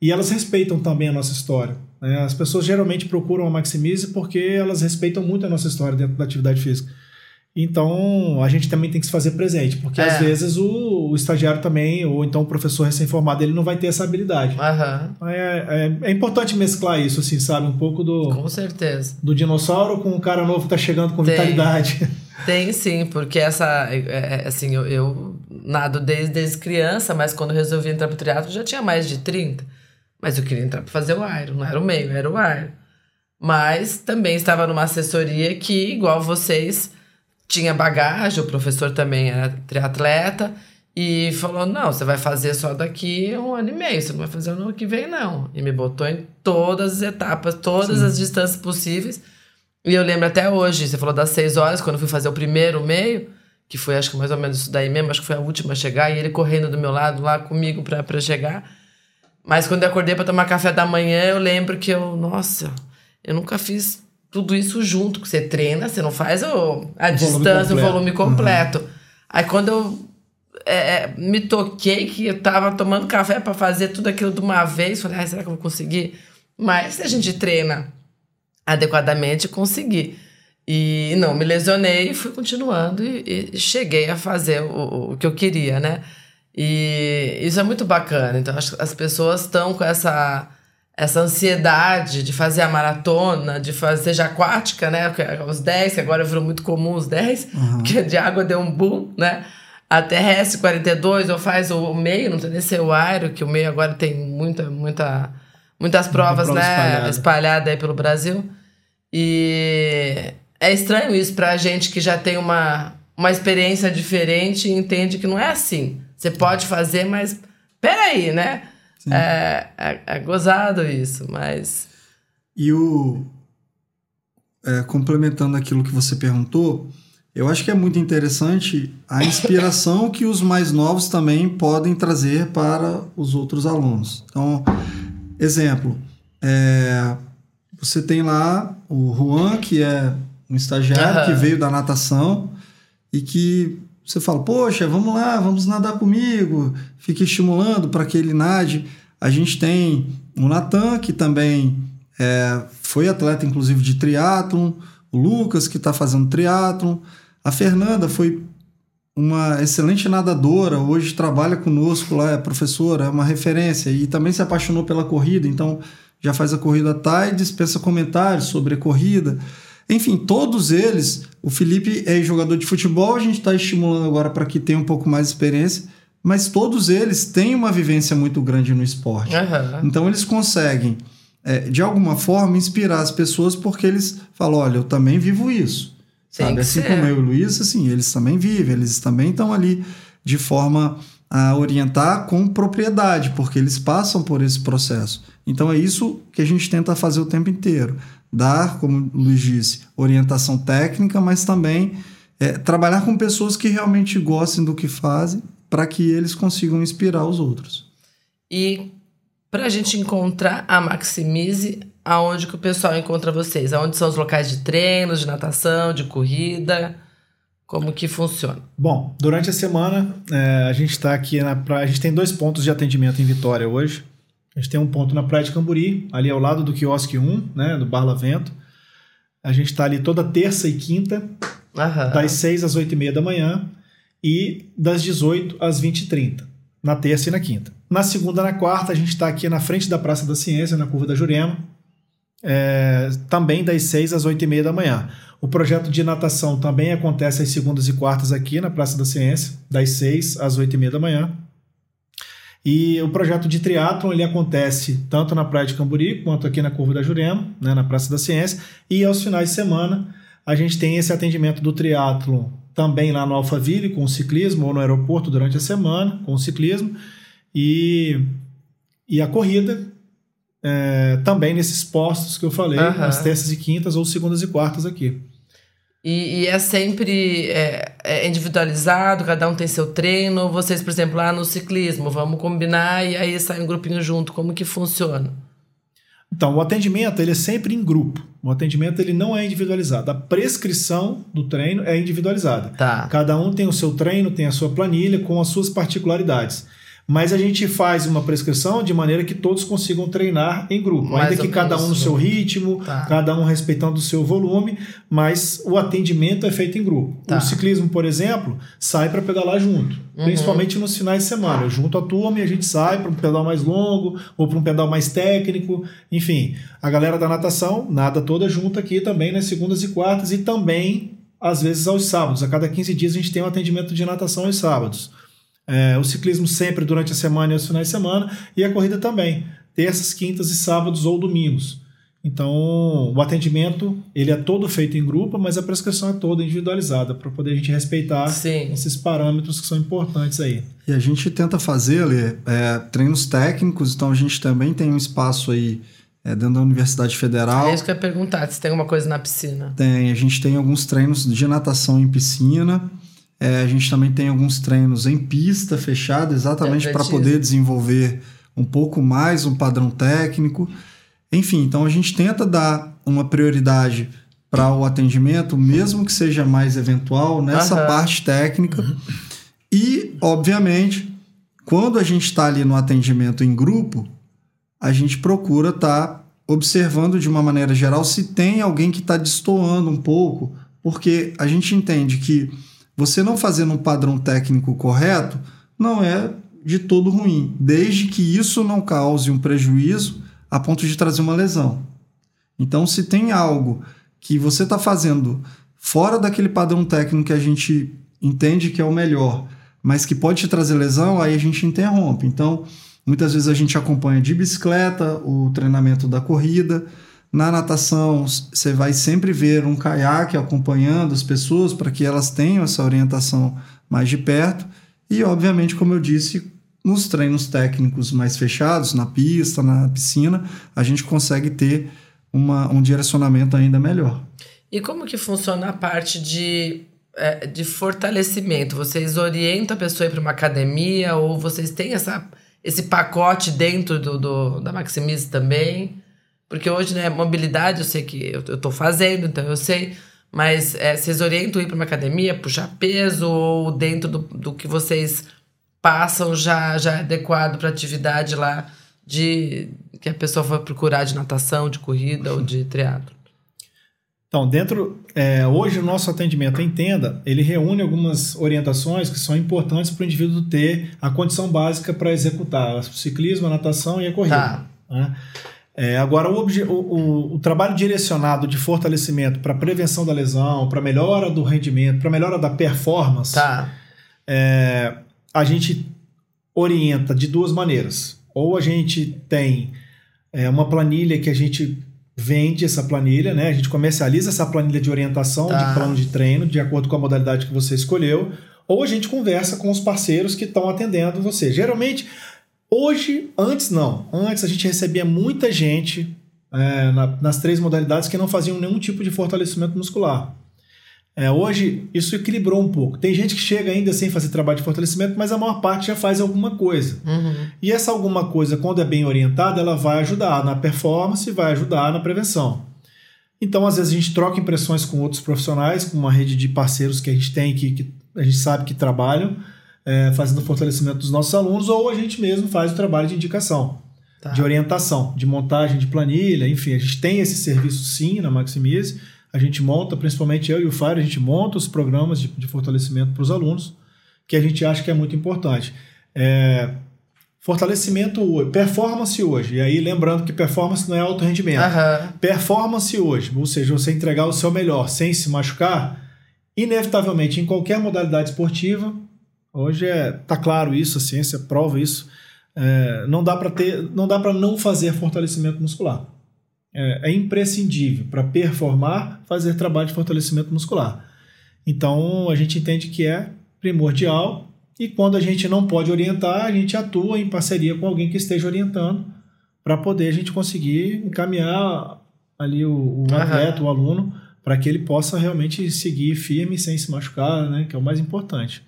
e elas respeitam também a nossa história. Né? As pessoas geralmente procuram a Maximize porque elas respeitam muito a nossa história dentro da atividade física. Então, a gente também tem que se fazer presente, porque é. às vezes o, o, estagiário também, ou então o professor recém-formado, ele não vai ter essa habilidade. Uhum. É, é, é, importante mesclar isso, assim, sabe? Um pouco do. Com certeza. Do dinossauro com o cara novo que tá chegando com tem, vitalidade. Tem sim, porque essa. É, é, assim, eu, eu nado desde, desde criança, mas quando resolvi entrar pro triatlo já tinha mais de 30. Mas eu queria entrar para fazer o Iron, não era o meio, era o Iron. Mas também estava numa assessoria que, igual vocês tinha bagagem, o professor também era triatleta, e falou: não, você vai fazer só daqui um ano e meio, você não vai fazer no ano que vem, não. E me botou em todas as etapas, todas Sim. as distâncias possíveis. E eu lembro até hoje, você falou das seis horas, quando eu fui fazer o primeiro meio, que foi acho que mais ou menos isso daí mesmo, acho que foi a última a chegar, e ele correndo do meu lado lá comigo para chegar. Mas quando eu acordei para tomar café da manhã, eu lembro que eu, nossa, eu nunca fiz tudo isso junto, que você treina, você não faz o, a o distância, volume o volume completo. Uhum. Aí quando eu é, é, me toquei que eu tava tomando café para fazer tudo aquilo de uma vez, falei, ah, será que eu vou conseguir? Mas se a gente treina adequadamente, consegui. E não, me lesionei e fui continuando e, e cheguei a fazer o, o que eu queria, né? E isso é muito bacana. Então, acho que as pessoas estão com essa essa ansiedade de fazer a maratona, de fazer seja aquática, né? Os 10, que agora virou muito comum os 10, uhum. porque de água deu um boom, né? A terrestre 42, ou faz o meio, não tem nem ser o aero, que o meio agora tem muita, muita, muitas provas, prova né? Espalhada. espalhada aí pelo Brasil. E é estranho isso pra gente que já tem uma, uma experiência diferente e entende que não é assim. Você pode fazer, mas peraí, né? É, é, é, gozado isso, mas. E o. É, complementando aquilo que você perguntou, eu acho que é muito interessante a inspiração que os mais novos também podem trazer para os outros alunos. Então, exemplo, é, você tem lá o Juan, que é um estagiário uhum. que veio da natação e que você fala, poxa, vamos lá, vamos nadar comigo, fica estimulando para que ele nade. A gente tem o Natan, que também é, foi atleta, inclusive, de triatlon, o Lucas, que está fazendo triatlon, a Fernanda foi uma excelente nadadora, hoje trabalha conosco lá, é professora, é uma referência e também se apaixonou pela corrida, então já faz a corrida TAI, dispensa comentários sobre a corrida. Enfim, todos eles, o Felipe é jogador de futebol, a gente está estimulando agora para que tenha um pouco mais de experiência, mas todos eles têm uma vivência muito grande no esporte. Uhum. Então eles conseguem, é, de alguma forma, inspirar as pessoas porque eles falam: olha, eu também vivo isso. Tem sabe? Assim ser. como eu e o Luiz, assim, eles também vivem, eles também estão ali de forma a orientar com propriedade, porque eles passam por esse processo. Então é isso que a gente tenta fazer o tempo inteiro dar, como o Luiz disse, orientação técnica, mas também é, trabalhar com pessoas que realmente gostem do que fazem para que eles consigam inspirar os outros. E para a gente encontrar a Maximize, aonde que o pessoal encontra vocês? Aonde são os locais de treinos, de natação, de corrida? Como que funciona? Bom, durante a semana é, a gente está aqui na praia. A gente tem dois pontos de atendimento em Vitória hoje. A gente tem um ponto na Praia de Camburi, ali ao lado do quiosque 1, né, do Bar Lavento. A gente está ali toda terça e quinta, Aham. das 6 às 8 e meia da manhã e das 18 às 20 e 30, na terça e na quinta. Na segunda e na quarta, a gente está aqui na frente da Praça da Ciência, na Curva da Jurema, é, também das 6 às 8 e meia da manhã. O projeto de natação também acontece às segundas e quartas aqui na Praça da Ciência, das 6 às 8 e meia da manhã. E o projeto de triatlon ele acontece tanto na Praia de Camburi quanto aqui na Curva da Jurema, né, na Praça da Ciência. E aos finais de semana a gente tem esse atendimento do triatlon também lá no Alphaville com o ciclismo ou no aeroporto durante a semana com o ciclismo e, e a corrida é, também nesses postos que eu falei, uhum. nas terças e quintas ou segundas e quartas aqui. E, e é sempre é, é individualizado, cada um tem seu treino. Vocês, por exemplo, lá no ciclismo, vamos combinar e aí sai um grupinho junto. Como que funciona? Então, o atendimento ele é sempre em grupo. O atendimento ele não é individualizado. A prescrição do treino é individualizada. Tá. Cada um tem o seu treino, tem a sua planilha com as suas particularidades. Mas a gente faz uma prescrição de maneira que todos consigam treinar em grupo. Mais ainda que cada um no seu né? ritmo, Tá. cada um respeitando o seu volume, mas o atendimento é feito em grupo. Tá. O ciclismo, por exemplo, sai para pedalar junto, Uhum. principalmente nos finais de semana. Eu junto a turma e a gente sai para um pedal mais longo ou para um pedal mais técnico. Enfim, a galera da natação nada toda junto aqui também nas segundas e quartas e também às vezes aos sábados. A cada 15 dias a gente tem um atendimento de natação aos sábados. É, o ciclismo sempre durante a semana e aos finais de semana, e a corrida também, terças, quintas e sábados ou domingos. Então, o atendimento ele é todo feito em grupo, mas a prescrição é toda individualizada para poder a gente respeitar Sim. esses parâmetros que são importantes aí. E a gente tenta fazer, Lê, é, treinos técnicos, então a gente também tem um espaço aí é, dentro da Universidade Federal. É isso que eu ia perguntar, se tem alguma coisa na piscina. Tem, a gente tem alguns treinos de natação em piscina. É, a gente também tem alguns treinos em pista fechada, exatamente para poder desenvolver um pouco mais um padrão técnico. Enfim, então a gente tenta dar uma prioridade para o atendimento, mesmo que seja mais eventual, nessa Aham. parte técnica. E, obviamente, quando a gente está ali no atendimento em grupo, a gente procura estar observando de uma maneira geral se tem alguém que está destoando um pouco, porque a gente entende que você não fazendo um padrão técnico correto não é de todo ruim, desde que isso não cause um prejuízo a ponto de trazer uma lesão. Então, se tem algo que você está fazendo fora daquele padrão técnico que a gente entende que é o melhor, mas que pode te trazer lesão, aí a gente interrompe. Então, muitas vezes a gente acompanha de bicicleta o treinamento da corrida. Na natação, você vai sempre ver um caiaque acompanhando as pessoas para que elas tenham essa orientação mais de perto. E, obviamente, como eu disse, nos treinos técnicos mais fechados, na pista, na piscina, a gente consegue ter uma, um direcionamento ainda melhor. E como que funciona a parte de, é, de fortalecimento? Vocês orientam a pessoa para uma academia ou vocês têm essa, esse pacote dentro do, do, da Maximize também? Porque hoje, né, mobilidade eu sei que eu, eu tô fazendo, então eu sei. Mas é, vocês orientam ir para uma academia, puxar peso ou dentro do, do que vocês passam já, já é adequado para atividade lá de que a pessoa for procurar de natação, de corrida ou de triatlo? Então, dentro é, hoje o nosso atendimento em tenda ele reúne algumas orientações que são importantes para o indivíduo ter a condição básica para executar o ciclismo, a natação e a corrida. Tá. né? É, agora, o, o- o trabalho direcionado de fortalecimento para prevenção da lesão, para melhora do rendimento, para melhora da performance, Tá. é, a gente orienta de duas maneiras. Ou a gente tem é, uma planilha que a gente vende essa planilha, né? A gente comercializa essa planilha de orientação, Tá. de plano de treino, de acordo com a modalidade que você escolheu. Ou a gente conversa com os parceiros que estão atendendo você. Geralmente, hoje, antes não. Antes a gente recebia muita gente é, na- nas três modalidades que não faziam nenhum tipo de fortalecimento muscular. É, hoje isso equilibrou um pouco. Tem gente que chega ainda sem fazer trabalho de fortalecimento, mas a maior parte já faz alguma coisa. Uhum. E essa alguma coisa, quando é bem orientada, ela vai ajudar na performance e vai ajudar na prevenção. Então, às vezes, a gente troca impressões com outros profissionais, com uma rede de parceiros que a gente tem, que, que a gente sabe que trabalham, é, fazendo fortalecimento dos nossos alunos, ou a gente mesmo faz o trabalho de indicação, Tá. de orientação, de montagem de planilha, enfim, a gente tem esse serviço sim na Maximize, a gente monta, principalmente eu e o Fire, a gente monta os programas de, de fortalecimento para os alunos, que a gente acha que é muito importante. É, fortalecimento hoje, performance hoje, e aí lembrando que performance não é alto rendimento. Aham. Performance hoje, ou seja, você entregar o seu melhor sem se machucar, inevitavelmente em qualquer modalidade esportiva, hoje é tá claro isso, a ciência prova isso, é, não dá para ter, não dá para não fazer fortalecimento muscular. É, é imprescindível para performar fazer trabalho de fortalecimento muscular. Então a gente entende que é primordial e quando a gente não pode orientar, a gente atua em parceria com alguém que esteja orientando para poder a gente conseguir encaminhar ali o, o atleta, o aluno, para que ele possa realmente seguir firme sem se machucar, né? Que é o mais importante.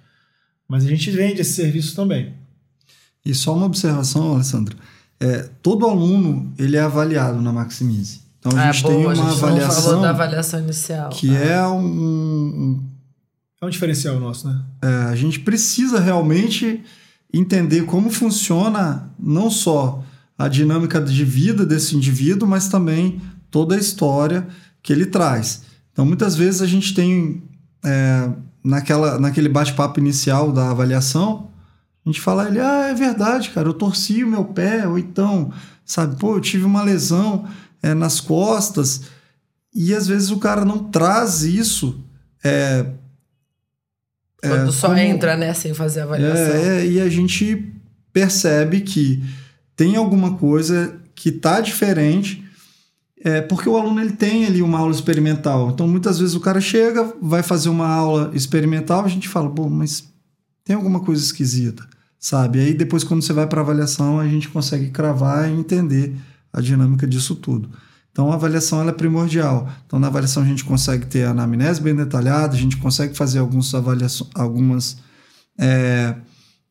Mas a gente vende esse serviço também. E só uma observação, Alessandro. É, todo aluno ele é avaliado na Maximize. Então a Ah, gente boa, tem a uma gente não falou avaliação da avaliação inicial. que Ah. é um, um- É um diferencial nosso, né? é, a gente precisa realmente entender como funciona não só a dinâmica de vida desse indivíduo, mas também toda a história que ele traz. Então, muitas vezes a gente tem é, naquela, naquele bate-papo inicial da avaliação, a gente fala, ele, ah, é verdade, cara, eu torci o meu pé, ou então, sabe, pô, eu tive uma lesão é, nas costas, e às vezes o cara não traz isso é, Quando só como- entra, né, sem fazer avaliação. é, é, e a gente percebe que tem alguma coisa que tá diferente, é, porque o aluno ele tem ali uma aula experimental. Então, muitas vezes o cara chega, vai fazer uma aula experimental, a gente fala, pô, mas tem alguma coisa esquisita, sabe? Aí depois, quando você vai para avaliação, a gente consegue cravar e entender a dinâmica disso tudo. Então, a avaliação ela é primordial. Então, na avaliação, a gente consegue ter a anamnese bem detalhada, a gente consegue fazer alguns algumas é,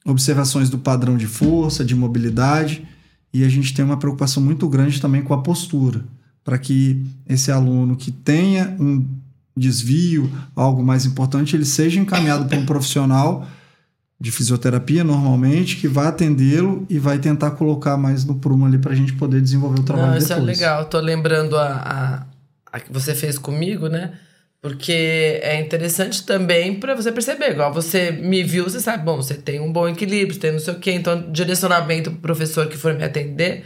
observações do padrão de força, de mobilidade, e a gente tem uma preocupação muito grande também com a postura, para que esse aluno que tenha um desvio, algo mais importante, ele seja encaminhado para um profissional de fisioterapia, normalmente, que vai atendê-lo e vai tentar colocar mais no prumo ali para a gente poder desenvolver o trabalho Não, isso depois. é legal. Tô lembrando a, a, a que você fez comigo, né? Porque é interessante também para você perceber. Igual você me viu, você sabe, bom, você tem um bom equilíbrio, você tem não sei o quê. Então, direcionamento pro professor que for me atender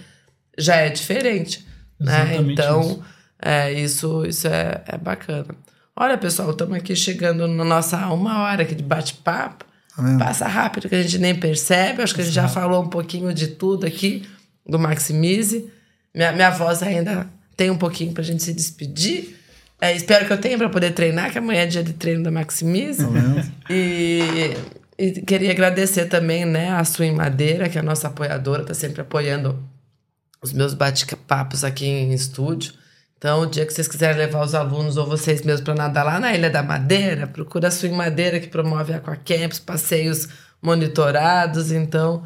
já é diferente. Né? Então, isso. é, isso, isso é, é bacana. Olha, pessoal, estamos aqui chegando na nossa uma hora aqui de bate-papo. Tá? Passa rápido que a gente nem percebe. Acho que a gente já falou um pouquinho de tudo aqui do Maximize. Minha, minha voz ainda tem um pouquinho pra gente se despedir. É, espero que eu tenha para poder treinar, que amanhã é dia de treino da Maximize. Tá? E, e queria agradecer também né, a Swing Madeira, que é a nossa apoiadora, tá sempre apoiando os meus bate-papos aqui em estúdio. Então, o dia que vocês quiserem levar os alunos ou vocês mesmos para nadar lá na Ilha da Madeira, procura a Swing Madeira, que promove Aquacamps, passeios monitorados. Então,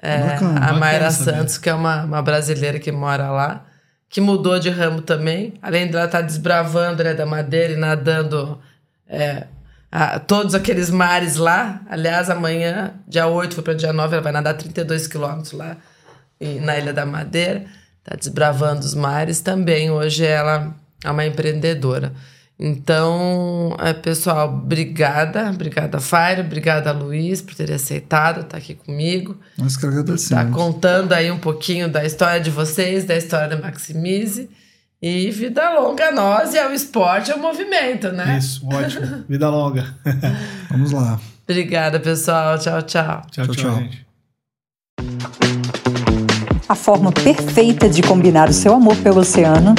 é, Bacana, a Mayra saber. Santos, que é uma, uma brasileira que mora lá, que mudou de ramo também. Além dela estar desbravando a Ilha da Madeira e nadando é, a- todos aqueles mares lá. Aliás, amanhã, dia 8, foi para dia 9, ela vai nadar 32 quilômetros lá em- na Ilha da Madeira. Está desbravando os mares também. Hoje ela é uma empreendedora. Então, é, pessoal, obrigada. Obrigada, Fairo. Obrigada, Luiz, por ter aceitado estar aqui comigo. Nós que Tá agradecemos. contando aí um pouquinho da história de vocês, da história da Maximize. E vida longa a nós e ao esporte e ao movimento, né? Isso, ótimo. [LAUGHS] Vida longa. [LAUGHS] Vamos lá. Obrigada, pessoal. Tchau, tchau. tchau, Tchau, tchau, tchau. A forma perfeita de combinar o seu amor pelo oceano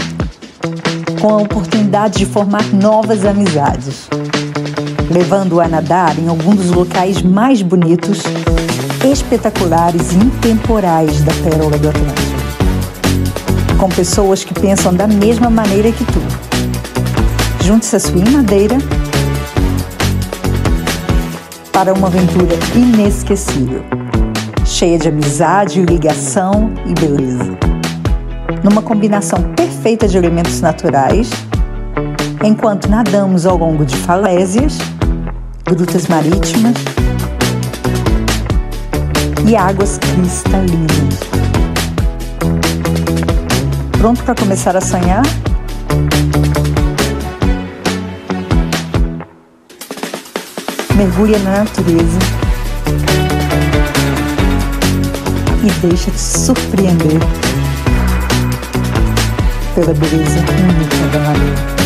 com a oportunidade de formar novas amizades, levando-o a nadar em algum dos locais mais bonitos, espetaculares e intemporais da Pérola do Atlântico. Com pessoas que pensam da mesma maneira que tu. Junte-se a sua madeira para uma aventura inesquecível cheia de amizade, ligação e beleza. Numa combinação perfeita de elementos naturais, enquanto nadamos ao longo de falésias, grutas marítimas e águas cristalinas. Pronto para começar a sonhar? Mergulha na natureza e deixa-te surpreender pela beleza única da maneira.